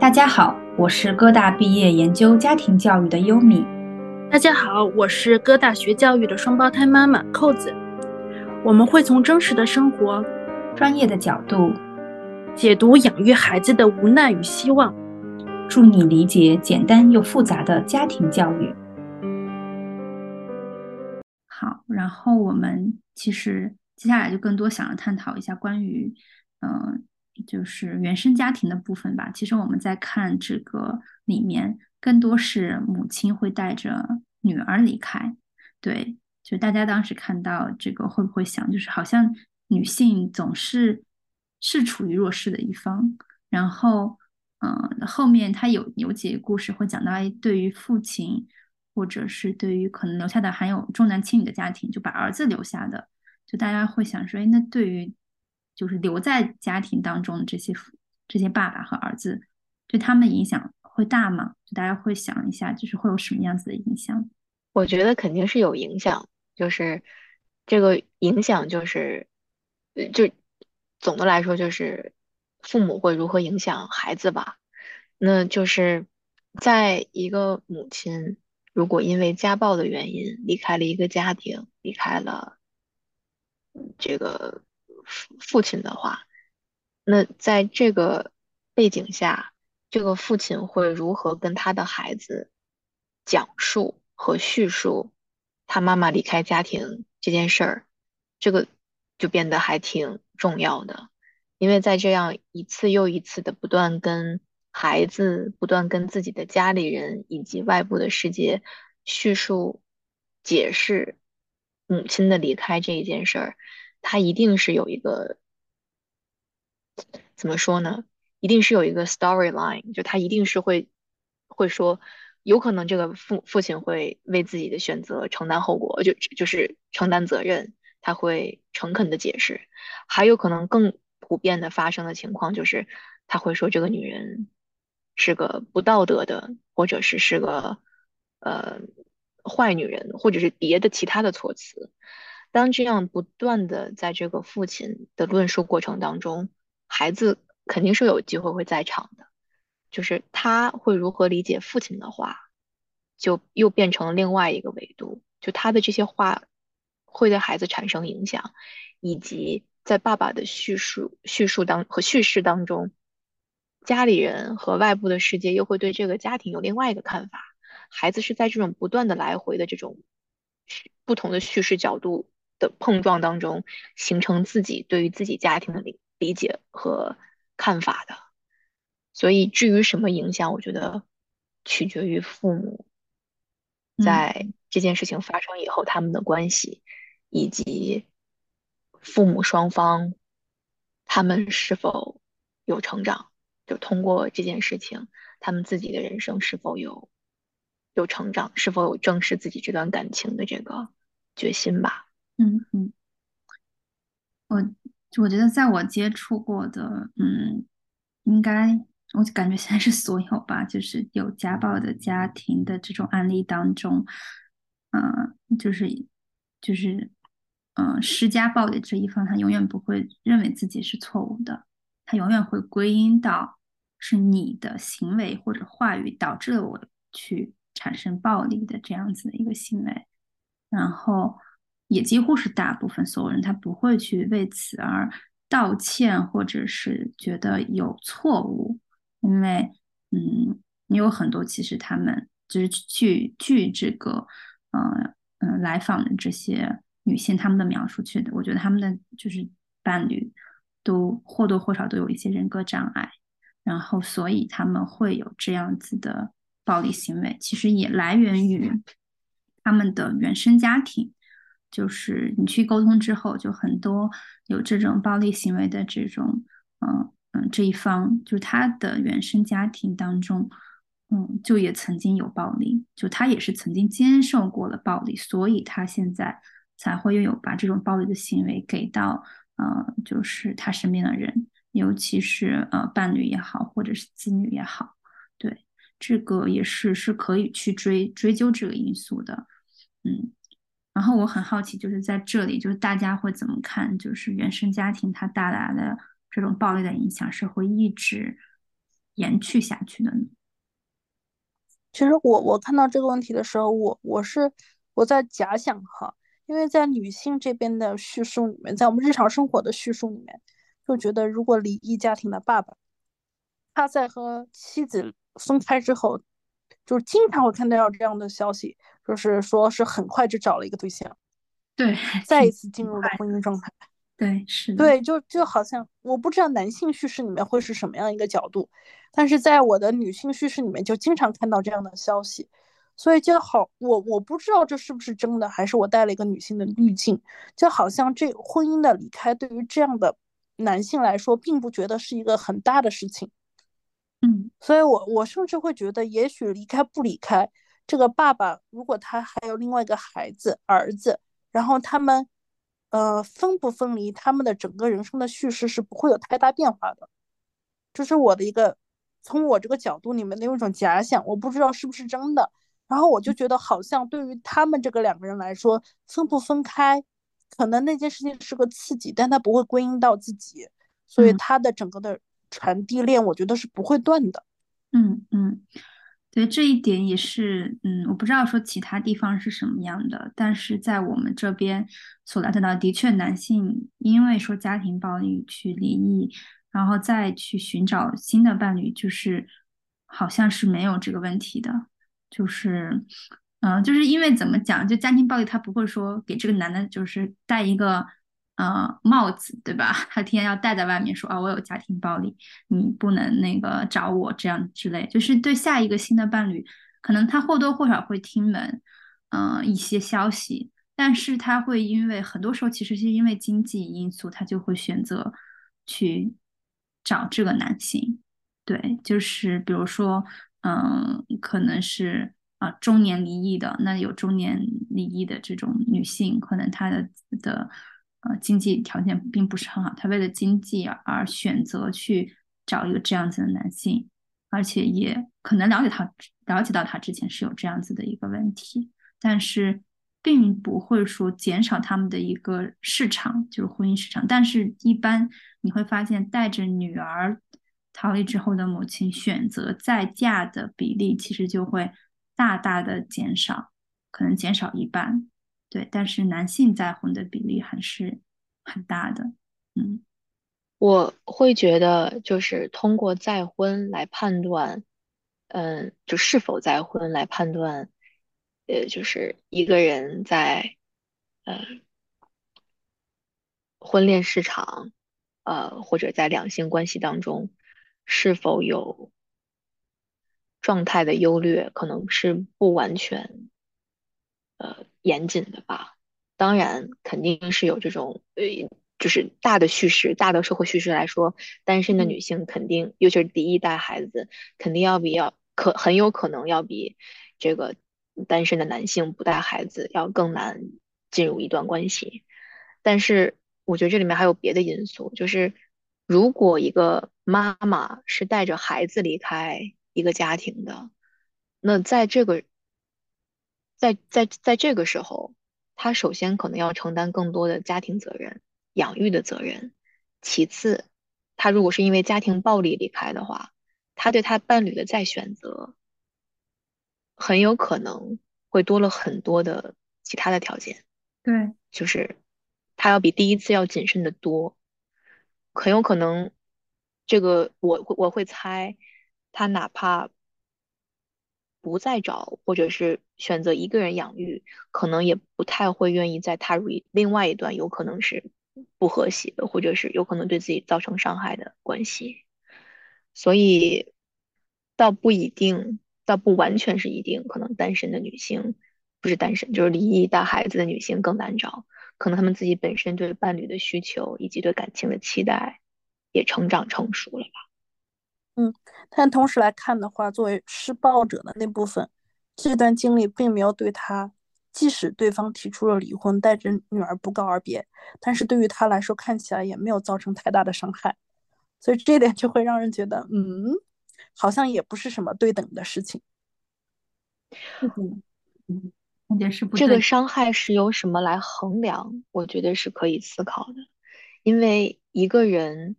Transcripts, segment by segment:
大家好，我是哥大毕业研究家庭教育的优米。大家好，我是哥大学教育的双胞胎妈妈扣子。我们会从真实的生活、专业的角度解读养育孩子的无奈与希望，助你理解简单又复杂的家庭教育。好，然后我们其实接下来就更多想要探讨一下关于，嗯。就是原生家庭的部分吧。其实我们在看这个里面，更多是母亲会带着女儿离开。对，就大家当时看到这个，会不会想，就是好像女性总是是处于弱势的一方。然后，嗯，后面他有有几个故事会讲到，哎，对于父亲，或者是对于可能留下的还有重男轻女的家庭，就把儿子留下的，就大家会想说，哎，那对于。就是留在家庭当中的这些父这些爸爸和儿子，对他们影响会大吗？大家会想一下，就是会有什么样子的影响？我觉得肯定是有影响，就是这个影响就是，就总的来说就是父母会如何影响孩子吧。那就是在一个母亲如果因为家暴的原因离开了一个家庭，离开了这个。父亲的话，那在这个背景下，这个父亲会如何跟他的孩子讲述和叙述他妈妈离开家庭这件事儿？这个就变得还挺重要的，因为在这样一次又一次的不断跟孩子、不断跟自己的家里人以及外部的世界叙述、解释母亲的离开这一件事儿。他一定是有一个怎么说呢？一定是有一个 storyline，就他一定是会会说，有可能这个父父亲会为自己的选择承担后果，就就是承担责任，他会诚恳的解释。还有可能更普遍的发生的情况就是，他会说这个女人是个不道德的，或者是是个呃坏女人，或者是别的其他的措辞。当这样不断的在这个父亲的论述过程当中，孩子肯定是有机会会在场的，就是他会如何理解父亲的话，就又变成了另外一个维度，就他的这些话会对孩子产生影响，以及在爸爸的叙述叙述当和叙事当中，家里人和外部的世界又会对这个家庭有另外一个看法，孩子是在这种不断的来回的这种不同的叙事角度。的碰撞当中，形成自己对于自己家庭的理理解和看法的。所以，至于什么影响，我觉得取决于父母在这件事情发生以后他们的关系，以及父母双方他们是否有成长，就通过这件事情，他们自己的人生是否有有成长，是否有正视自己这段感情的这个决心吧。嗯嗯，我我觉得在我接触过的，嗯，应该我感觉现在是所有吧，就是有家暴的家庭的这种案例当中，嗯，就是就是嗯，施家暴的这一方，他永远不会认为自己是错误的，他永远会归因到是你的行为或者话语导致了我去产生暴力的这样子的一个行为，然后。也几乎是大部分所有人，他不会去为此而道歉，或者是觉得有错误，因为，嗯，你有很多其实他们就是据据这个，嗯嗯，来访的这些女性他们的描述去的，我觉得他们的就是伴侣都或多或少都有一些人格障碍，然后所以他们会有这样子的暴力行为，其实也来源于他们的原生家庭。就是你去沟通之后，就很多有这种暴力行为的这种，嗯嗯，这一方就他的原生家庭当中，嗯，就也曾经有暴力，就他也是曾经接受过了暴力，所以他现在才会拥有把这种暴力的行为给到，呃，就是他身边的人，尤其是呃伴侣也好，或者是子女也好，对，这个也是是可以去追追究这个因素的，嗯。然后我很好奇，就是在这里，就是大家会怎么看？就是原生家庭它带来的这种暴力的影响，是会一直延续下去的呢？其实我我看到这个问题的时候，我我是我在假想哈，因为在女性这边的叙述里面，在我们日常生活的叙述里面，就觉得如果离异家庭的爸爸，他在和妻子分开之后，就是经常会看到这样的消息，就是说是很快就找了一个对象，对，再一次进入了婚姻状态。对，是，对，就就好像我不知道男性叙事里面会是什么样一个角度，但是在我的女性叙事里面就经常看到这样的消息，所以就好，我我不知道这是不是真的，还是我带了一个女性的滤镜，就好像这婚姻的离开对于这样的男性来说，并不觉得是一个很大的事情，嗯，所以我我甚至会觉得，也许离开不离开，这个爸爸如果他还有另外一个孩子儿子，然后他们。呃，分不分离，他们的整个人生的叙事是不会有太大变化的，这是我的一个从我这个角度里面的一种假想，我不知道是不是真的。然后我就觉得，好像对于他们这个两个人来说，分不分开，可能那件事情是个刺激，但他不会归因到自己，所以他的整个的传递链，我觉得是不会断的。嗯嗯。对这一点也是，嗯，我不知道说其他地方是什么样的，但是在我们这边所了解到，的确男性因为说家庭暴力去离异，然后再去寻找新的伴侣，就是好像是没有这个问题的，就是，嗯，就是因为怎么讲，就家庭暴力他不会说给这个男的，就是带一个。呃，帽子对吧？他天天要戴在外面，说啊，我有家庭暴力，你不能那个找我这样之类，就是对下一个新的伴侣，可能他或多或少会听闻，嗯，一些消息，但是他会因为很多时候其实是因为经济因素，他就会选择去找这个男性，对，就是比如说，嗯，可能是啊中年离异的，那有中年离异的这种女性，可能她的的。呃，经济条件并不是很好，他为了经济而选择去找一个这样子的男性，而且也可能了解他了解到他之前是有这样子的一个问题，但是并不会说减少他们的一个市场，就是婚姻市场。但是，一般你会发现，带着女儿逃离之后的母亲选择再嫁的比例，其实就会大大的减少，可能减少一半。对，但是男性再婚的比例还是很大的。嗯，我会觉得就是通过再婚来判断，嗯，就是否再婚来判断，呃，就是一个人在呃婚恋市场，呃，或者在两性关系当中是否有状态的优劣，可能是不完全。呃，严谨的吧，当然肯定是有这种呃，就是大的叙事、大的社会叙事来说，单身的女性肯定，尤其是第一代孩子，肯定要比要可很有可能要比这个单身的男性不带孩子要更难进入一段关系。但是我觉得这里面还有别的因素，就是如果一个妈妈是带着孩子离开一个家庭的，那在这个。在在在这个时候，他首先可能要承担更多的家庭责任、养育的责任。其次，他如果是因为家庭暴力离开的话，他对他伴侣的再选择，很有可能会多了很多的其他的条件。对，就是他要比第一次要谨慎的多，很有可能，这个我我会猜，他哪怕。不再找，或者是选择一个人养育，可能也不太会愿意再踏入另外一段有可能是不和谐的，或者是有可能对自己造成伤害的关系。所以，倒不一定，倒不完全是一定，可能单身的女性不是单身，就是离异带孩子的女性更难找，可能她们自己本身对伴侣的需求以及对感情的期待也成长成熟了吧。嗯，但同时来看的话，作为施暴者的那部分，这段经历并没有对他，即使对方提出了离婚，带着女儿不告而别，但是对于他来说，看起来也没有造成太大的伤害，所以这点就会让人觉得，嗯，好像也不是什么对等的事情。嗯嗯，那件事不这个伤害是由什么来衡量？我觉得是可以思考的，因为一个人，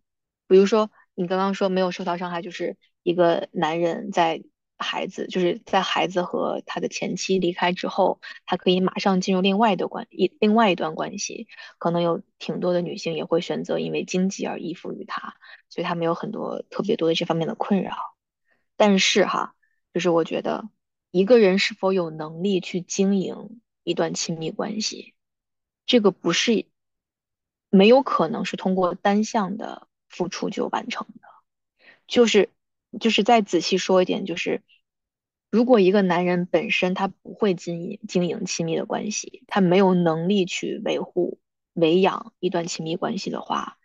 比如说。你刚刚说没有受到伤害，就是一个男人在孩子就是在孩子和他的前妻离开之后，他可以马上进入另外的关一另外一段关系。可能有挺多的女性也会选择因为经济而依附于他，所以他们有很多特别多的这方面的困扰。但是哈，就是我觉得一个人是否有能力去经营一段亲密关系，这个不是没有可能是通过单向的付出就完成的。就是就是再仔细说一点，就是如果一个男人本身他不会经营经营亲密的关系，他没有能力去维护维养一段亲密关系的话，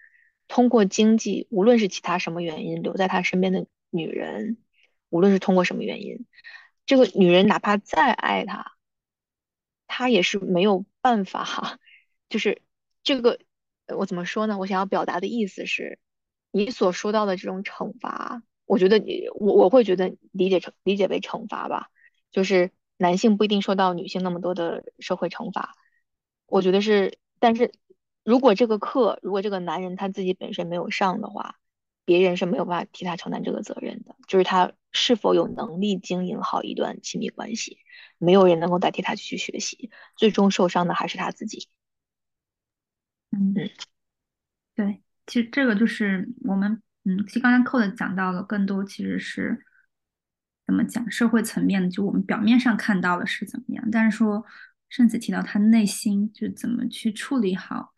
通过经济，无论是其他什么原因留在他身边的女人。无论是通过什么原因，这个女人哪怕再爱他，他也是没有办法。就是这个，我怎么说呢？我想要表达的意思是，你所说到的这种惩罚，我觉得你我我会觉得理解成理解为惩罚吧。就是男性不一定受到女性那么多的社会惩罚，我觉得是。但是如果这个课，如果这个男人他自己本身没有上的话，别人是没有办法替他承担这个责任的。就是他。是否有能力经营好一段亲密关系？没有人能够代替他去学习，最终受伤的还是他自己。嗯，对，其实这个就是我们，嗯，其实刚才扣的讲到了，更多其实是怎么讲社会层面的，就我们表面上看到的是怎么样，但是说圣子提到他内心就怎么去处理好，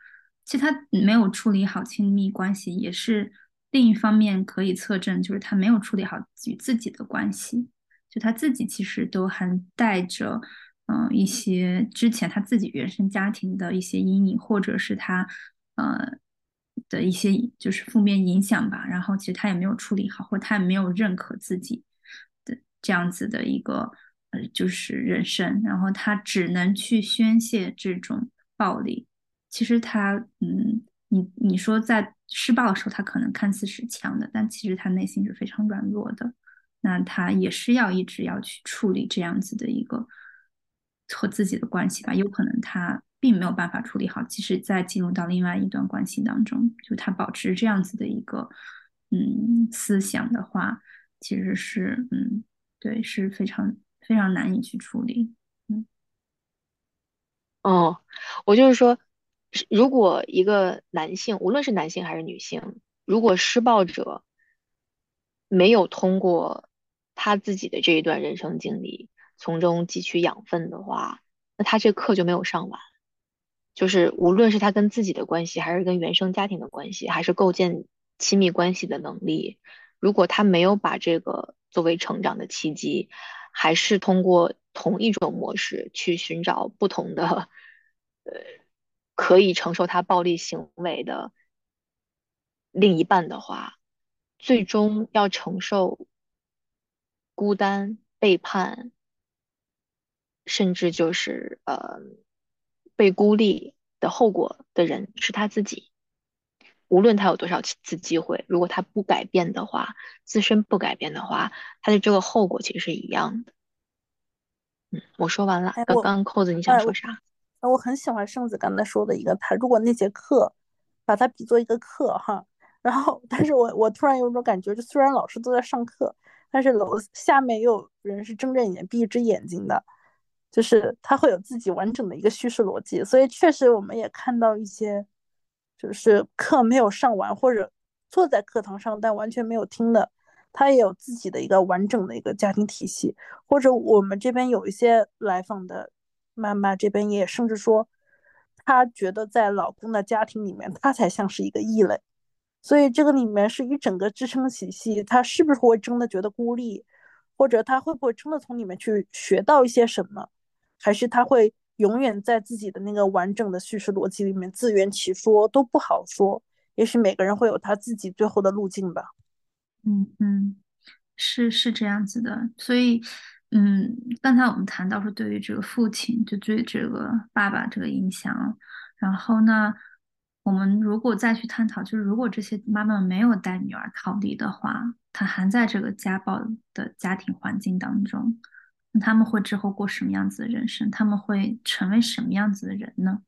其实他没有处理好亲密关系也是。另一方面可以测证，就是他没有处理好与自己的关系，就他自己其实都还带着，嗯，一些之前他自己原生家庭的一些阴影，或者是他，呃，的一些就是负面影响吧。然后其实他也没有处理好，或他也没有认可自己的这样子的一个，呃，就是人生。然后他只能去宣泄这种暴力。其实他，嗯。你你说在施暴的时候，他可能看似是强的，但其实他内心是非常软弱的。那他也是要一直要去处理这样子的一个和自己的关系吧。有可能他并没有办法处理好，即使在进入到另外一段关系当中，就他保持这样子的一个嗯思想的话，其实是嗯对是非常非常难以去处理。嗯，哦，我就是说。如果一个男性，无论是男性还是女性，如果施暴者没有通过他自己的这一段人生经历从中汲取养分的话，那他这课就没有上完。就是无论是他跟自己的关系，还是跟原生家庭的关系，还是构建亲密关系的能力，如果他没有把这个作为成长的契机，还是通过同一种模式去寻找不同的，呃。可以承受他暴力行为的另一半的话，最终要承受孤单、背叛，甚至就是呃被孤立的后果的人是他自己。无论他有多少次机会，如果他不改变的话，自身不改变的话，他的这个后果其实是一样的。嗯，我说完了。刚刚扣子，你想说啥？那我很喜欢圣子刚才说的一个，他如果那节课把它比作一个课哈，然后，但是我我突然有种感觉，就虽然老师都在上课，但是楼下面又有人是睁着眼闭一只眼睛的，就是他会有自己完整的一个叙事逻辑，所以确实我们也看到一些，就是课没有上完或者坐在课堂上但完全没有听的，他也有自己的一个完整的一个家庭体系，或者我们这边有一些来访的。妈妈这边也甚至说，她觉得在老公的家庭里面，她才像是一个异类，所以这个里面是一整个支撑体系。她是不是会真的觉得孤立，或者她会不会真的从里面去学到一些什么，还是他会永远在自己的那个完整的叙事逻辑里面自圆其说，都不好说。也许每个人会有他自己最后的路径吧。嗯嗯，是是这样子的，所以。嗯，刚才我们谈到说，对于这个父亲，就对这个爸爸这个影响，然后呢，我们如果再去探讨，就是如果这些妈妈没有带女儿逃离的话，她还在这个家暴的家庭环境当中，那他们会之后过什么样子的人生？他们会成为什么样子的人呢？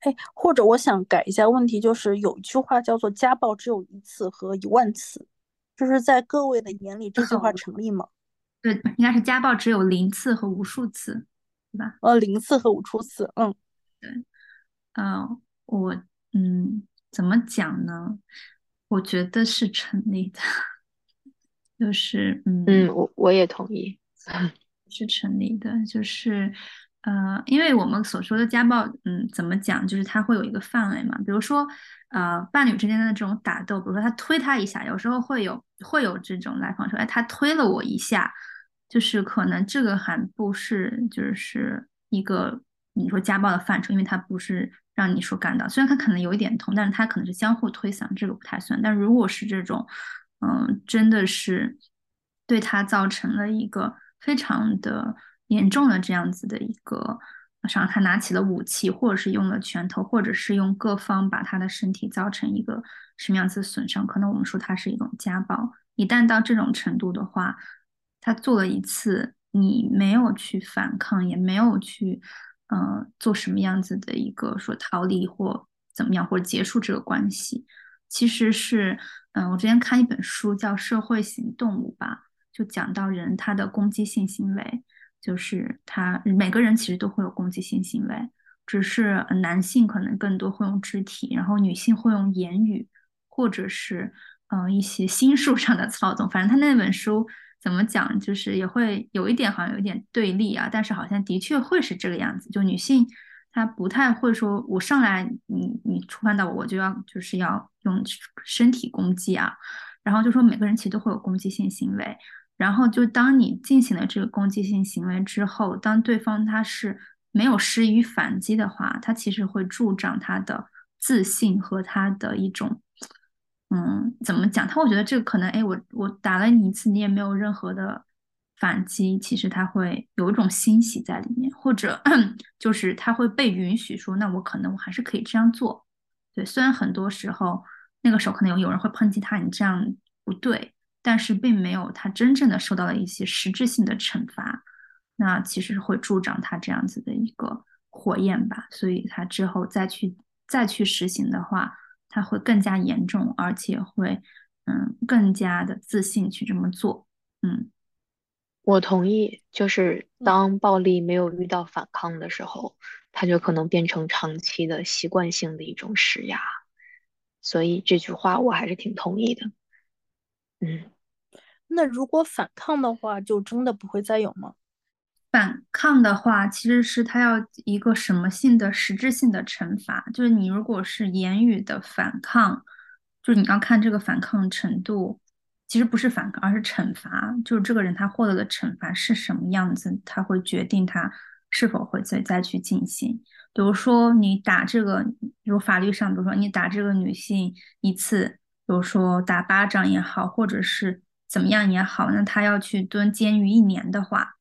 哎，或者我想改一下问题，就是有一句话叫做“家暴只有一次和一万次”，就是在各位的眼里，这句话成立吗？对，应该是家暴只有零次和无数次，对吧？呃，零次和无数次，嗯，对，嗯，我嗯，怎么讲呢？我觉得是成立的，就是嗯嗯，我我也同意，是成立的，就是呃，因为我们所说的家暴，嗯，怎么讲？就是它会有一个范围嘛，比如说呃，伴侣之间的这种打斗，比如说他推他一下，有时候会有会有这种来访说，哎，他推了我一下，就是可能这个还不是就是一个你说家暴的范畴，因为他不是让你说干到，虽然他可能有一点痛，但是他可能是相互推搡，这个不太算。但如果是这种，嗯，真的是对他造成了一个非常的严重的这样子的一个伤他拿起了武器，或者是用了拳头，或者是用各方把他的身体造成一个什么样子的损伤，可能我们说他是一种家暴。一旦到这种程度的话，他做了一次，你没有去反抗，也没有去。呃，做什么样子的一个说逃离或怎么样，或者结束这个关系，其实是，嗯，我之前看一本书叫《社会型动物》吧，就讲到人他的攻击性行为，就是他每个人其实都会有攻击性行为，只是男性可能更多会用肢体，然后女性会用言语，或者是嗯一些心术上的操纵，反正他那本书。怎么讲，就是也会有一点，好像有一点对立啊。但是好像的确会是这个样子，就女性她不太会说，我上来你你触犯到我，我就要就是要用身体攻击啊。然后就说每个人其实都会有攻击性行为。然后就当你进行了这个攻击性行为之后，当对方他是没有施予反击的话，他其实会助长他的自信和他的一种。嗯，怎么讲？他会觉得这个可能，哎，我我打了你一次，你也没有任何的反击，其实他会有一种欣喜在里面，或者 就是他会被允许说，那我可能我还是可以这样做。对，虽然很多时候那个时候可能有有人会抨击他，你这样不对，但是并没有他真正的受到了一些实质性的惩罚，那其实会助长他这样子的一个火焰吧。所以他之后再去再去实行的话。他会更加严重，而且会，嗯，更加的自信去这么做。嗯，我同意。就是当暴力没有遇到反抗的时候，他就可能变成长期的习惯性的一种施压。所以这句话我还是挺同意的。嗯，那如果反抗的话，就真的不会再有吗？反抗的话，其实是他要一个什么性的实质性的惩罚，就是你如果是言语的反抗，就是你要看这个反抗程度，其实不是反抗，而是惩罚，就是这个人他获得的惩罚是什么样子，他会决定他是否会再再去进行。比如说你打这个，比如法律上，比如说你打这个女性一次，比如说打巴掌也好，或者是怎么样也好，那他要去蹲监狱一年的话。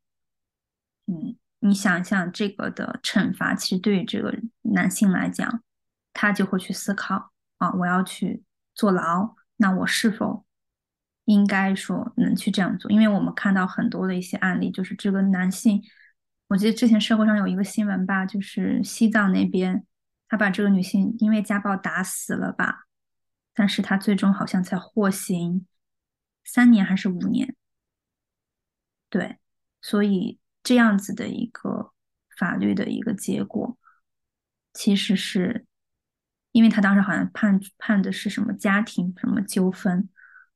嗯，你想一想这个的惩罚，其实对于这个男性来讲，他就会去思考啊，我要去坐牢，那我是否应该说能去这样做？因为我们看到很多的一些案例，就是这个男性，我记得之前社会上有一个新闻吧，就是西藏那边，他把这个女性因为家暴打死了吧，但是他最终好像才获刑三年还是五年，对，所以。这样子的一个法律的一个结果，其实是因为他当时好像判判的是什么家庭什么纠纷，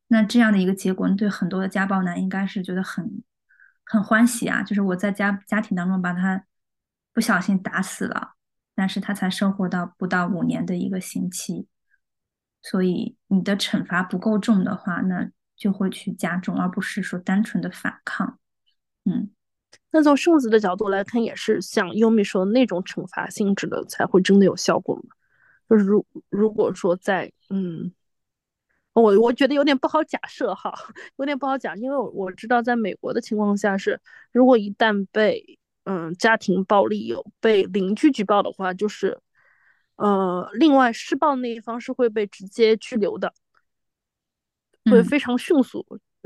那这样的一个结果，对很多的家暴男应该是觉得很很欢喜啊，就是我在家家庭当中把他不小心打死了，但是他才生活到不到五年的一个刑期，所以你的惩罚不够重的话，那就会去加重，而不是说单纯的反抗，嗯。那从圣子的角度来看，也是像优米说的那种惩罚性质的才会真的有效果吗？就是如如果说在嗯，我我觉得有点不好假设哈，有点不好讲，因为我我知道在美国的情况下是，如果一旦被嗯家庭暴力有被邻居举报的话，就是呃另外施暴那一方是会被直接拘留的，会非常迅速，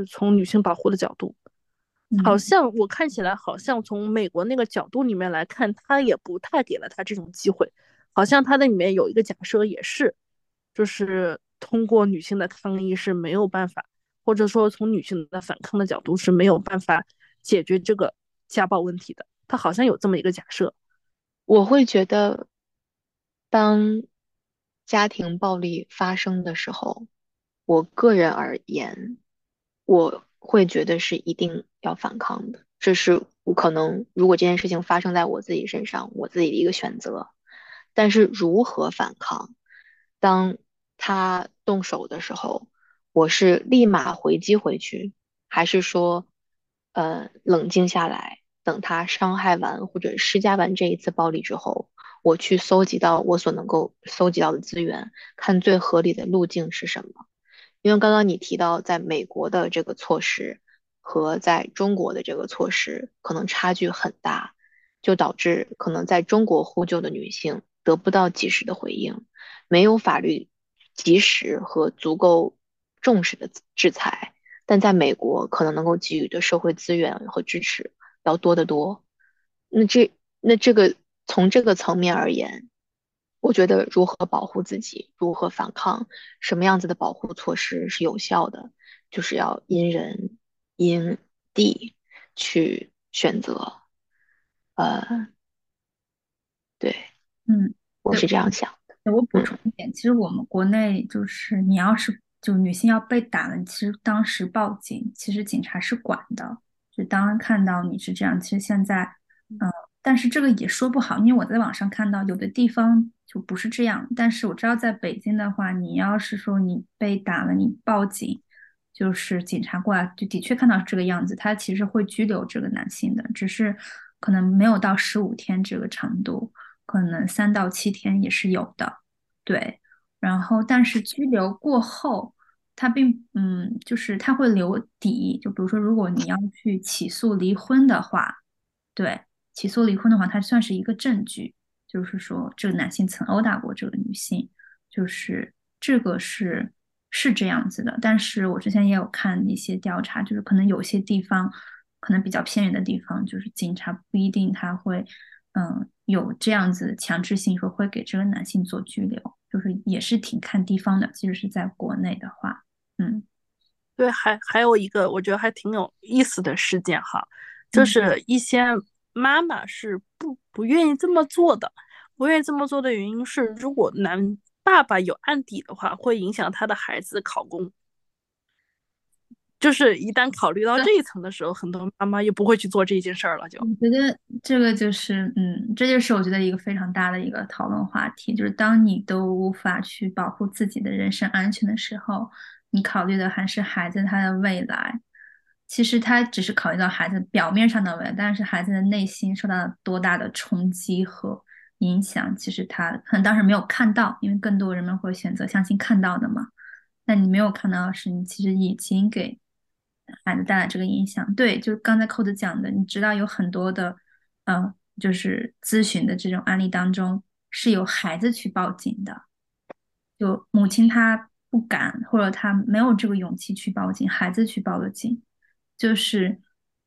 从女性保护的角度。好像我看起来，好像从美国那个角度里面来看，他也不太给了他这种机会，好像他那里面有一个假设也是，就是通过女性的抗议是没有办法，或者说从女性的反抗的角度是没有办法解决这个家暴问题的。他好像有这么一个假设。我会觉得，当家庭暴力发生的时候，我个人而言，我会觉得是一定要反抗的。这是我可能，如果这件事情发生在我自己身上，我自己的一个选择。但是如何反抗？当他动手的时候，我是立马回击回去，还是说，呃，冷静下来，等他伤害完或者施加完这一次暴力之后，我去搜集到我所能够搜集到的资源，看最合理的路径是什么？因为刚刚你提到，在美国的这个措施和在中国的这个措施可能差距很大，就导致可能在中国呼救的女性。得不到及时的回应，没有法律及时和足够重视的制裁，但在美国可能能够给予的社会资源和支持要多得多。那这那这个从这个层面而言，我觉得如何保护自己，如何反抗，什么样子的保护措施是有效的，就是要因人因地去选择。呃，对。嗯，我是这样想的。我补充一点，其实我们国内就是你要是就女性要被打了，其实当时报警，其实警察是管的。就当看到你是这样，其实现在，嗯，但是这个也说不好，因为我在网上看到有的地方就不是这样。但是我知道在北京的话，你要是说你被打了，你报警，就是警察过来，就的确看到这个样子，他其实会拘留这个男性的，只是可能没有到十五天这个长度。可能三到七天也是有的，对。然后，但是拘留过后，他并嗯，就是他会留底。就比如说，如果你要去起诉离婚的话，对，起诉离婚的话，它算是一个证据，就是说这个男性曾殴打过这个女性，就是这个是是这样子的。但是我之前也有看一些调查，就是可能有些地方，可能比较偏远的地方，就是警察不一定他会。嗯，有这样子强制性说会给这个男性做拘留，就是也是挺看地方的。即使是在国内的话，嗯，对，还还有一个我觉得还挺有意思的事件哈，就是一些妈妈是不不愿意这么做的，不愿意这么做的原因是，如果男爸爸有案底的话，会影响他的孩子考公。就是一旦考虑到这一层的时候，很多妈妈又不会去做这件事儿了。就我觉得这个就是，嗯，这就是我觉得一个非常大的一个讨论话题，就是当你都无法去保护自己的人身安全的时候，你考虑的还是孩子他的未来。其实他只是考虑到孩子表面上的未来，但是孩子的内心受到了多大的冲击和影响，其实他可能当时没有看到，因为更多人们会选择相信看到的嘛。那你没有看到的是，你其实已经给。孩子带来这个影响，对，就刚才扣子讲的，你知道有很多的，嗯，就是咨询的这种案例当中是有孩子去报警的，就母亲她不敢或者她没有这个勇气去报警，孩子去报了警，就是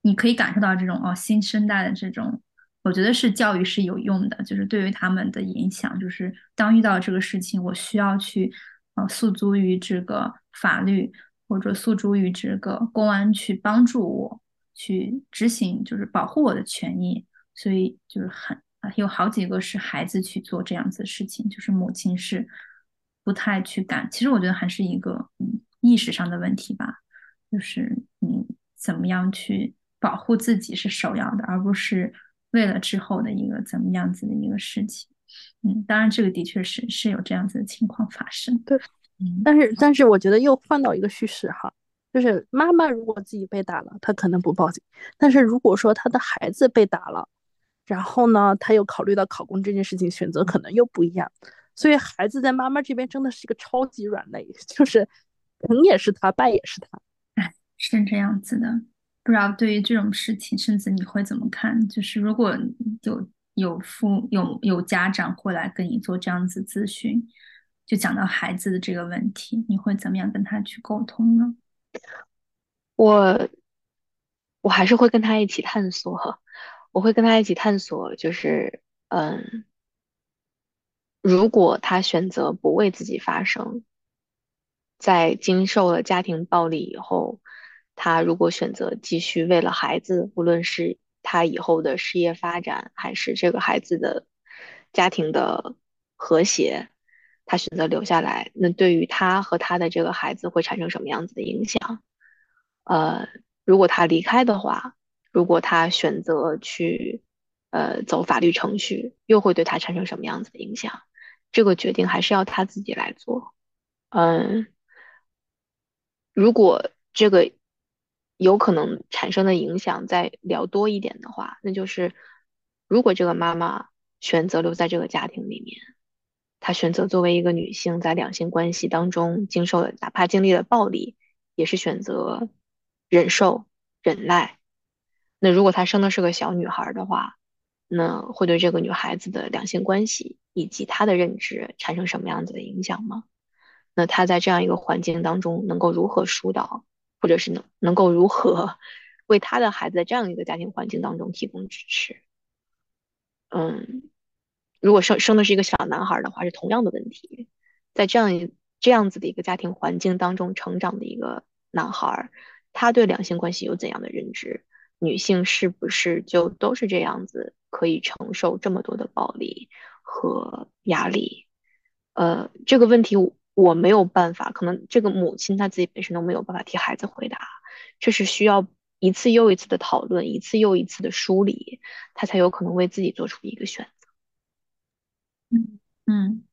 你可以感受到这种哦新生代的这种，我觉得是教育是有用的，就是对于他们的影响，就是当遇到这个事情，我需要去呃诉诸于这个法律。或者诉诸于这个公安去帮助我去执行，就是保护我的权益，所以就是很有好几个是孩子去做这样子的事情，就是母亲是不太去干。其实我觉得还是一个嗯意识上的问题吧，就是你怎么样去保护自己是首要的，而不是为了之后的一个怎么样子的一个事情。嗯，当然这个的确是是有这样子的情况发生。对。但是，但是我觉得又换到一个叙事哈，就是妈妈如果自己被打了，她可能不报警；但是如果说她的孩子被打了，然后呢，她又考虑到考公这件事情，选择可能又不一样。所以孩子在妈妈这边真的是一个超级软肋，就是成也是他，败也是他。是这样子的。不知道对于这种事情，甚至你会怎么看？就是如果有有父有有家长会来跟你做这样子咨询。就讲到孩子的这个问题，你会怎么样跟他去沟通呢？我我还是会跟他一起探索，我会跟他一起探索，就是嗯，如果他选择不为自己发声，在经受了家庭暴力以后，他如果选择继续为了孩子，无论是他以后的事业发展，还是这个孩子的家庭的和谐，他选择留下来，那对于他和他的这个孩子会产生什么样子的影响？呃，如果他离开的话，如果他选择去呃走法律程序，又会对他产生什么样子的影响？这个决定还是要他自己来做。嗯，如果这个有可能产生的影响再聊多一点的话，那就是如果这个妈妈选择留在这个家庭里面，她选择作为一个女性在两性关系当中经受了哪怕经历了暴力，也是选择忍受忍耐。那如果她生的是个小女孩的话，那会对这个女孩子的两性关系以及她的认知产生什么样子的影响吗？那他在这样一个环境当中能够如何疏导？或者是能能够如何 为他的孩子在这样一个家庭环境当中提供支持？嗯，如果生生的是一个小男孩的话，是同样的问题。在这样一这样子的一个家庭环境当中成长的一个男孩，他对两性关系有怎样的认知？女性是不是就都是这样子，可以承受这么多的暴力和压力？呃，这个问题。我没有办法，可能这个母亲她自己本身都没有办法替孩子回答，这是需要一次又一次的讨论，一次又一次的梳理，她才有可能为自己做出一个选择。嗯嗯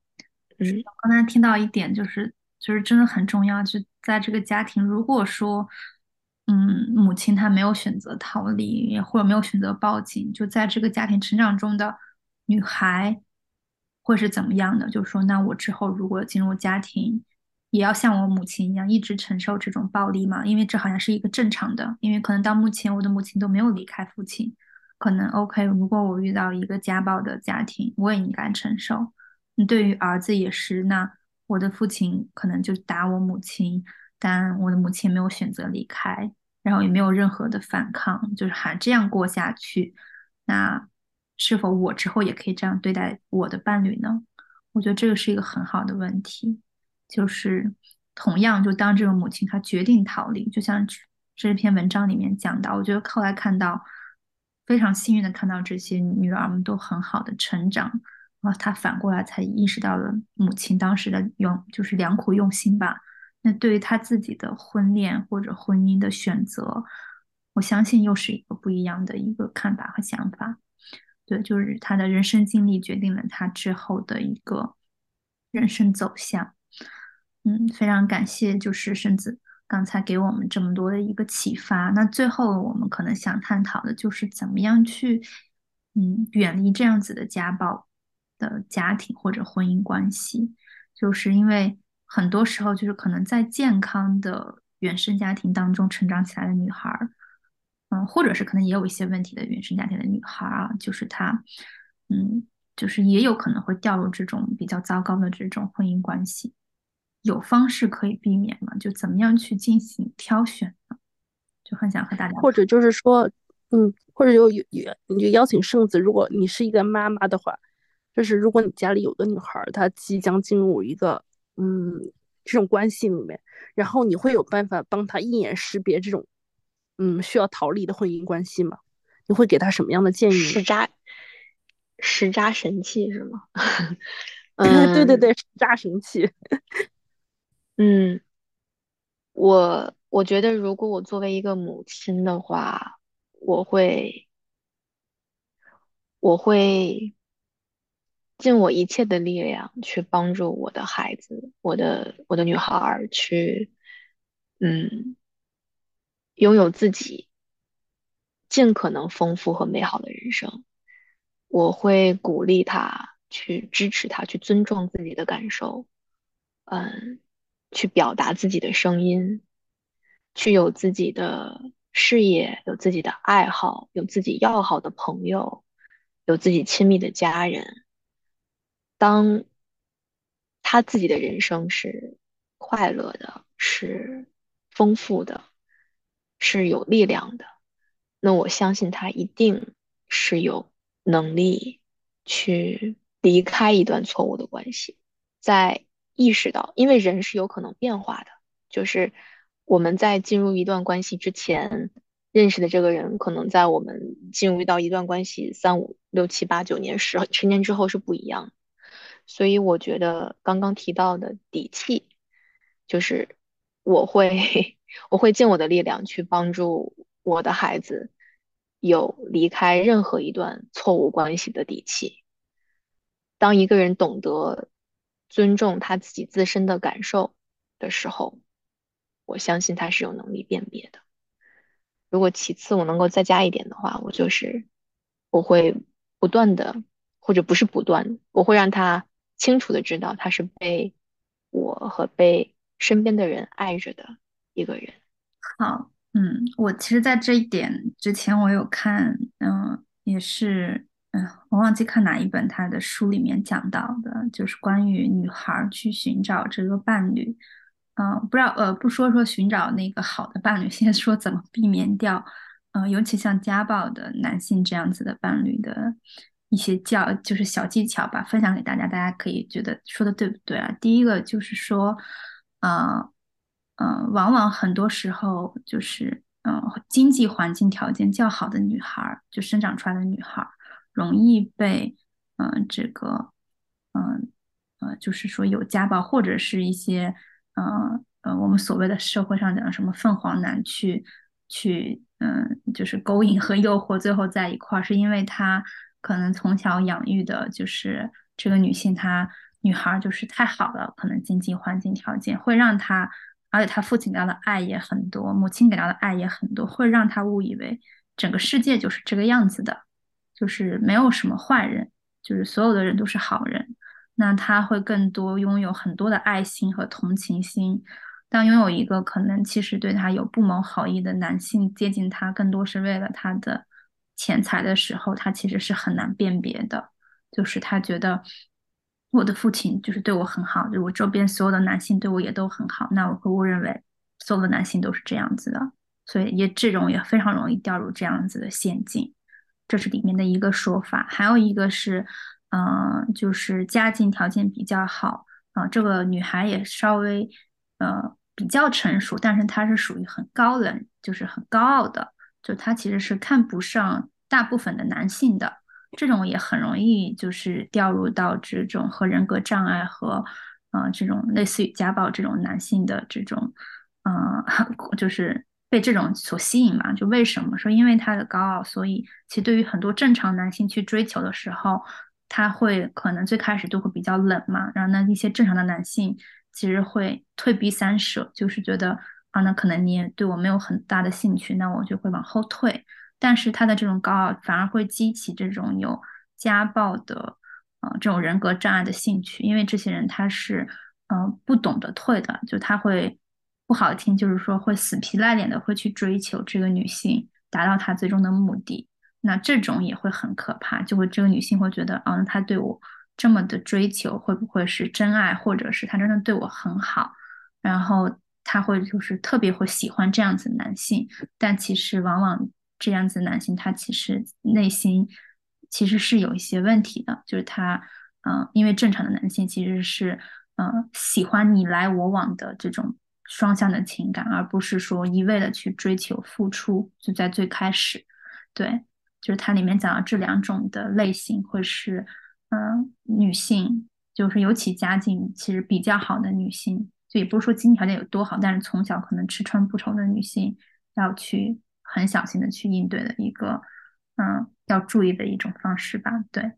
嗯，刚才听到一点，就是就是真的很重要，就在这个家庭，如果说，嗯，母亲她没有选择逃离，或者没有选择报警，就在这个家庭成长中的女孩。会是怎么样的？就是说，那我之后如果进入家庭，也要像我母亲一样一直承受这种暴力吗？因为这好像是一个正常的。因为可能到目前我的母亲都没有离开父亲，可能 OK。如果我遇到一个家暴的家庭，我也应该承受。对于儿子也是，那我的父亲可能就打我母亲，但我的母亲没有选择离开，然后也没有任何的反抗，就是还这样过下去，那。是否我之后也可以这样对待我的伴侣呢？我觉得这个是一个很好的问题。就是同样，就当这个母亲她决定逃离，就像这篇文章里面讲到，我觉得后来看到非常幸运的看到这些女儿们都很好的成长，然后她反过来才意识到了母亲当时的用就是良苦用心吧。那对于她自己的婚恋或者婚姻的选择，我相信又是一个不一样的一个看法和想法。对，就是他的人生经历决定了他之后的一个人生走向。嗯，非常感谢，就是甚至刚才给我们这么多的一个启发。那最后我们可能想探讨的就是怎么样去，嗯，远离这样子的家暴的家庭或者婚姻关系。就是因为很多时候，就是可能在健康的原生家庭当中成长起来的女孩儿。嗯，或者是可能也有一些问题的原生家庭的女孩啊，就是她，嗯，就是也有可能会掉入这种比较糟糕的这种婚姻关系。有方式可以避免吗？就怎么样去进行挑选呢？就很想和大家，或者就是说，嗯，或者有有有，你就邀请圣子，如果你是一个妈妈的话，就是如果你家里有个女孩，她即将进入一个嗯这种关系里面，然后你会有办法帮她一眼识别这种。嗯，需要逃离的婚姻关系吗？你会给他什么样的建议？石渣，实渣神器是吗？嗯，对对对，石渣神器。嗯，我我觉得，如果我作为一个母亲的话，我会，我会尽我一切的力量去帮助我的孩子，我的我的女孩去，嗯。拥有自己尽可能丰富和美好的人生，我会鼓励他，去支持他，去尊重自己的感受，嗯，去表达自己的声音，去有自己的事业，有自己的爱好，有自己要好的朋友，有自己亲密的家人。当他自己的人生是快乐的，是丰富的。是有力量的，那我相信他一定是有能力去离开一段错误的关系，在意识到，因为人是有可能变化的，就是我们在进入一段关系之前认识的这个人，可能在我们进入到一段关系三五六七八九年十十年之后是不一样。所以我觉得刚刚提到的底气，就是我会我会尽我的力量去帮助我的孩子有离开任何一段错误关系的底气。当一个人懂得尊重他自己自身的感受的时候，我相信他是有能力辨别的。如果其次我能够再加一点的话，我就是我会不断的，或者不是不断，我会让他。清楚的知道他是被我和被身边的人爱着的一个人。好，嗯，我其实，在这一点之前，我有看，嗯，也是，嗯，我忘记看哪一本他的书里面讲到的，就是关于女孩去寻找这个伴侣，嗯，不知道，呃，不说说寻找那个好的伴侣，先说怎么避免掉，嗯，尤其像家暴的男性这样子的伴侣的。一些教就是小技巧吧，分享给大家，大家可以觉得说的对不对啊？第一个就是说，呃，呃，往往很多时候就是，嗯，经济环境条件较好的女孩，就生长出来的女孩，容易被，嗯，这个，嗯，呃，就是说有家暴或者是一些，呃，呃，我们所谓的社会上讲什么凤凰男去，去，嗯，就是勾引和诱惑，最后在一块儿，是因为他。可能从小养育的就是这个女性，她女孩就是太好了，可能经济环境条件会让她，而且他父亲给他的爱也很多，母亲给他的爱也很多，会让他误以为整个世界就是这个样子的，就是没有什么坏人，就是所有的人都是好人。那他会更多拥有很多的爱心和同情心。当拥有一个可能其实对他有不谋好意的男性接近他，更多是为了他的。钱财的时候，他其实是很难辨别的。就是他觉得我的父亲就是对我很好，就我周边所有的男性对我也都很好，那我会误认为所有的男性都是这样子的，所以也这种也非常容易掉入这样子的陷阱。这是里面的一个说法。还有一个是，嗯，就是家境条件比较好啊，这个女孩也稍微呃比较成熟，但是她是属于很高冷，就是很高傲的。就她其实是看不上大部分的男性的，这种也很容易就是掉入到这种和人格障碍和，呃，这种类似于家暴这种男性的这种，嗯，就是被这种所吸引嘛。就为什么说因为他的高傲，所以其实对于很多正常男性去追求的时候，他会可能最开始都会比较冷嘛。然后呢，一些正常的男性其实会退避三舍，就是觉得。啊，那可能你也对我没有很大的兴趣，那我就会往后退。但是他的这种高傲反而会激起这种有家暴的，呃，这种人格障碍的兴趣，因为这些人他是，呃，不懂得退的，就他会不好听，就是说会死皮赖脸的会去追求这个女性，达到他最终的目的。那这种也会很可怕，就会这个女性会觉得，嗯，他对我这么的追求，会不会是真爱，或者是他真的对我很好？然后。他会就是特别会喜欢这样子男性，但其实往往这样子男性他其实内心其实是有一些问题的，就是他嗯，因为正常的男性其实是嗯喜欢你来我往的这种双向的情感，而不是说一味的去追求付出。就在最开始，对，就是它里面讲的这两种的类型会是嗯女性，就是尤其家境其实比较好的女性。就也不是说经济条件有多好，但是从小可能吃穿不愁的女性，要去很小心的去应对的一个，嗯，要注意的一种方式吧。对，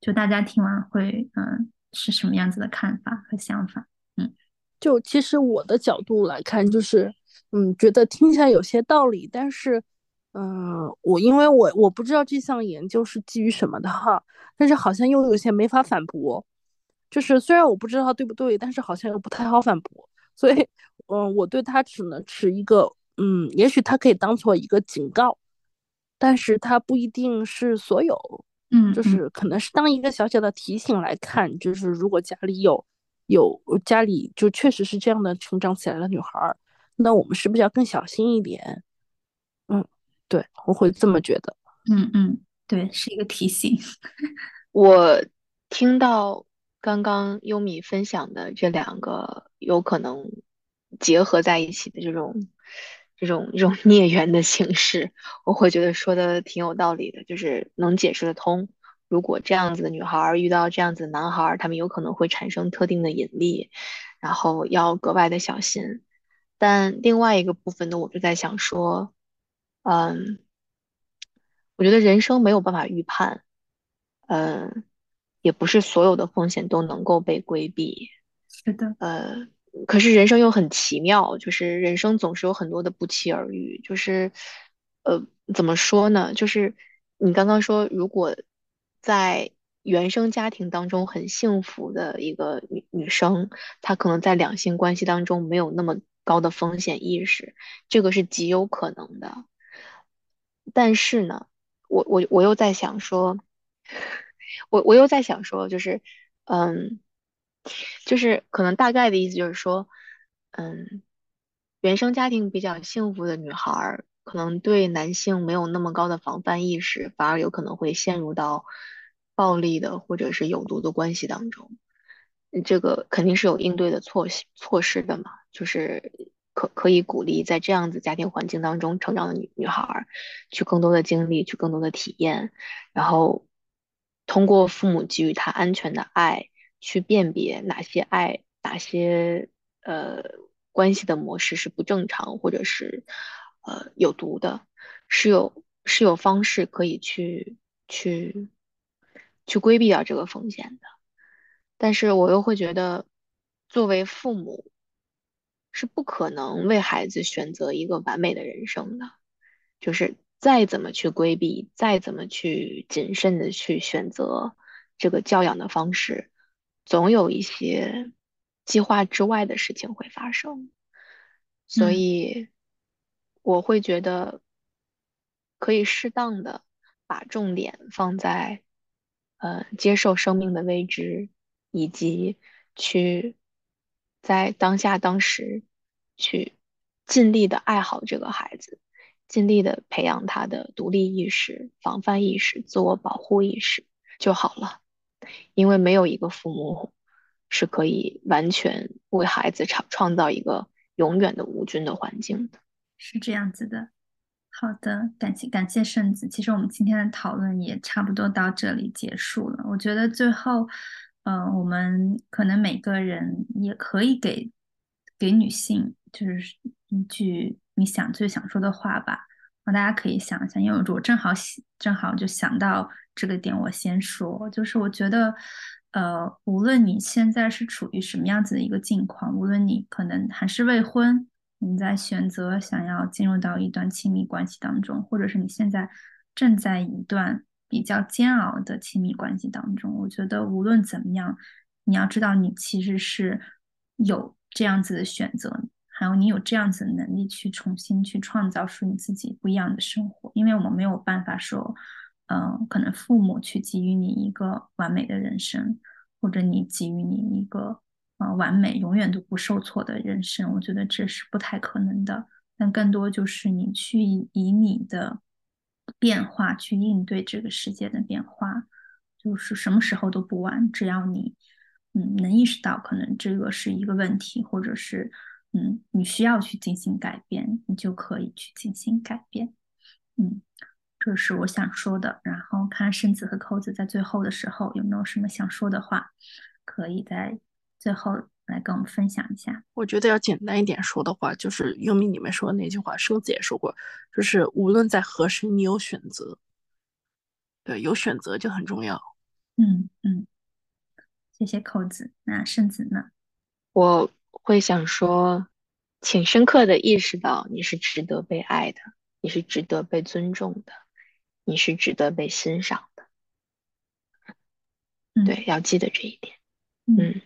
就大家听完会，嗯，是什么样子的看法和想法？嗯，就其实我的角度来看，就是，嗯，觉得听起来有些道理，但是，嗯，我因为我我不知道这项研究是基于什么的哈，但是好像又有些没法反驳。就是虽然我不知道对不对，但是好像又不太好反驳，所以，嗯，我对他只能持一个，嗯，也许他可以当做一个警告，但是他不一定是所有，嗯，就是可能是当一个小小的提醒来看，就是如果家里有有家里就确实是这样的成长起来的女孩，那我们是不是要更小心一点？嗯，对，我会这么觉得。嗯嗯，对，是一个提醒。我。听到刚刚优米分享的这两个有可能结合在一起的这种这种这种孽缘的形式，我会觉得说的挺有道理的，就是能解释得通。如果这样子的女孩遇到这样子的男孩，他们有可能会产生特定的引力，然后要格外的小心。但另外一个部分呢，我就在想说，嗯，我觉得人生没有办法预判，嗯，也不是所有的风险都能够被规避。是的，呃，可是人生又很奇妙，就是人生总是有很多的不期而遇，就是，呃，怎么说呢？就是你刚刚说，如果在原生家庭当中很幸福的一个女女生，她可能在两性关系当中没有那么高的风险意识，这个是极有可能的。但是呢，我我我又在想说，我我又在想说，就是，嗯，就是可能大概的意思就是说，嗯，原生家庭比较幸福的女孩儿，可能对男性没有那么高的防范意识，反而有可能会陷入到暴力的或者是有毒的关系当中。这个肯定是有应对的措措施的嘛，就是。可可以鼓励在这样子家庭环境当中成长的女女孩儿，去更多的经历，去更多的体验，然后通过父母给予她安全的爱，去辨别哪些爱，哪些呃关系的模式是不正常，或者是呃有毒的，是有是有方式可以去去去规避掉这个风险的。但是我又会觉得，作为父母。是不可能为孩子选择一个完美的人生的，就是再怎么去规避，再怎么去谨慎的去选择这个教养的方式，总有一些计划之外的事情会发生。所以我会觉得可以适当的把重点放在呃接受生命的未知，以及去在当下当时。去尽力的爱好这个孩子，尽力的培养他的独立意识、防范意识、自我保护意识就好了。因为没有一个父母是可以完全为孩子创创造一个永远的无菌的环境的。是这样子的。好的，感谢感谢圣子。其实我们今天的讨论也差不多到这里结束了。我觉得最后，嗯，我们可能每个人也可以给给女性。就是一句你想最想说的话吧，大家可以想一想，因为我正好正好就想到这个点，我先说，就是我觉得，呃，无论你现在是处于什么样子的一个境况，无论你可能还是未婚，你在选择想要进入到一段亲密关系当中，或者是你现在正在一段比较煎熬的亲密关系当中，我觉得无论怎么样，你要知道你其实是有这样子的选择。还有你有这样子的能力去重新去创造出你自己不一样的生活，因为我们没有办法说，嗯，可能父母去给予你一个完美的人生，或者你给予你一个呃完美永远都不受挫的人生，我觉得这是不太可能的。但更多就是你去以你的变化去应对这个世界的变化，就是什么时候都不晚，只要你嗯能意识到可能这个是一个问题，或者是。嗯，你需要去进行改变，你就可以去进行改变。嗯，这是我想说的。然后看圣子和扣子在最后的时候有没有什么想说的话，可以在最后来跟我们分享一下。我觉得要简单一点说的话，就是优米你们说的那句话，生子也说过，就是无论在何时，你有选择。对，有选择就很重要。嗯嗯，谢谢扣子。那圣子呢？我。会想说，请深刻的意识到你是值得被爱的，你是值得被尊重的，你是值得被欣赏的。嗯对，要记得这一点。嗯，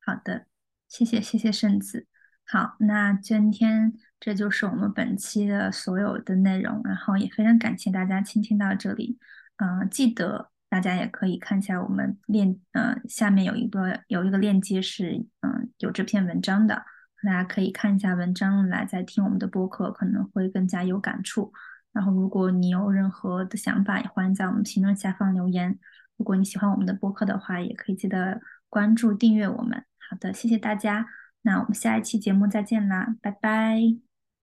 好的，谢谢谢谢圣子。好，那今天这就是我们本期的所有的内容，然后也非常感谢大家倾听到这里。嗯，记得。大家也可以看一下我们链，呃，下面有一个有一个链接是，嗯，有这篇文章的，大家可以看一下文章来再听我们的播客，可能会更加有感触。然后，如果你有任何的想法，也欢迎在我们评论下方留言。如果你喜欢我们的播客的话，也可以记得关注订阅我们。好的，谢谢大家，那我们下一期节目再见啦，拜拜。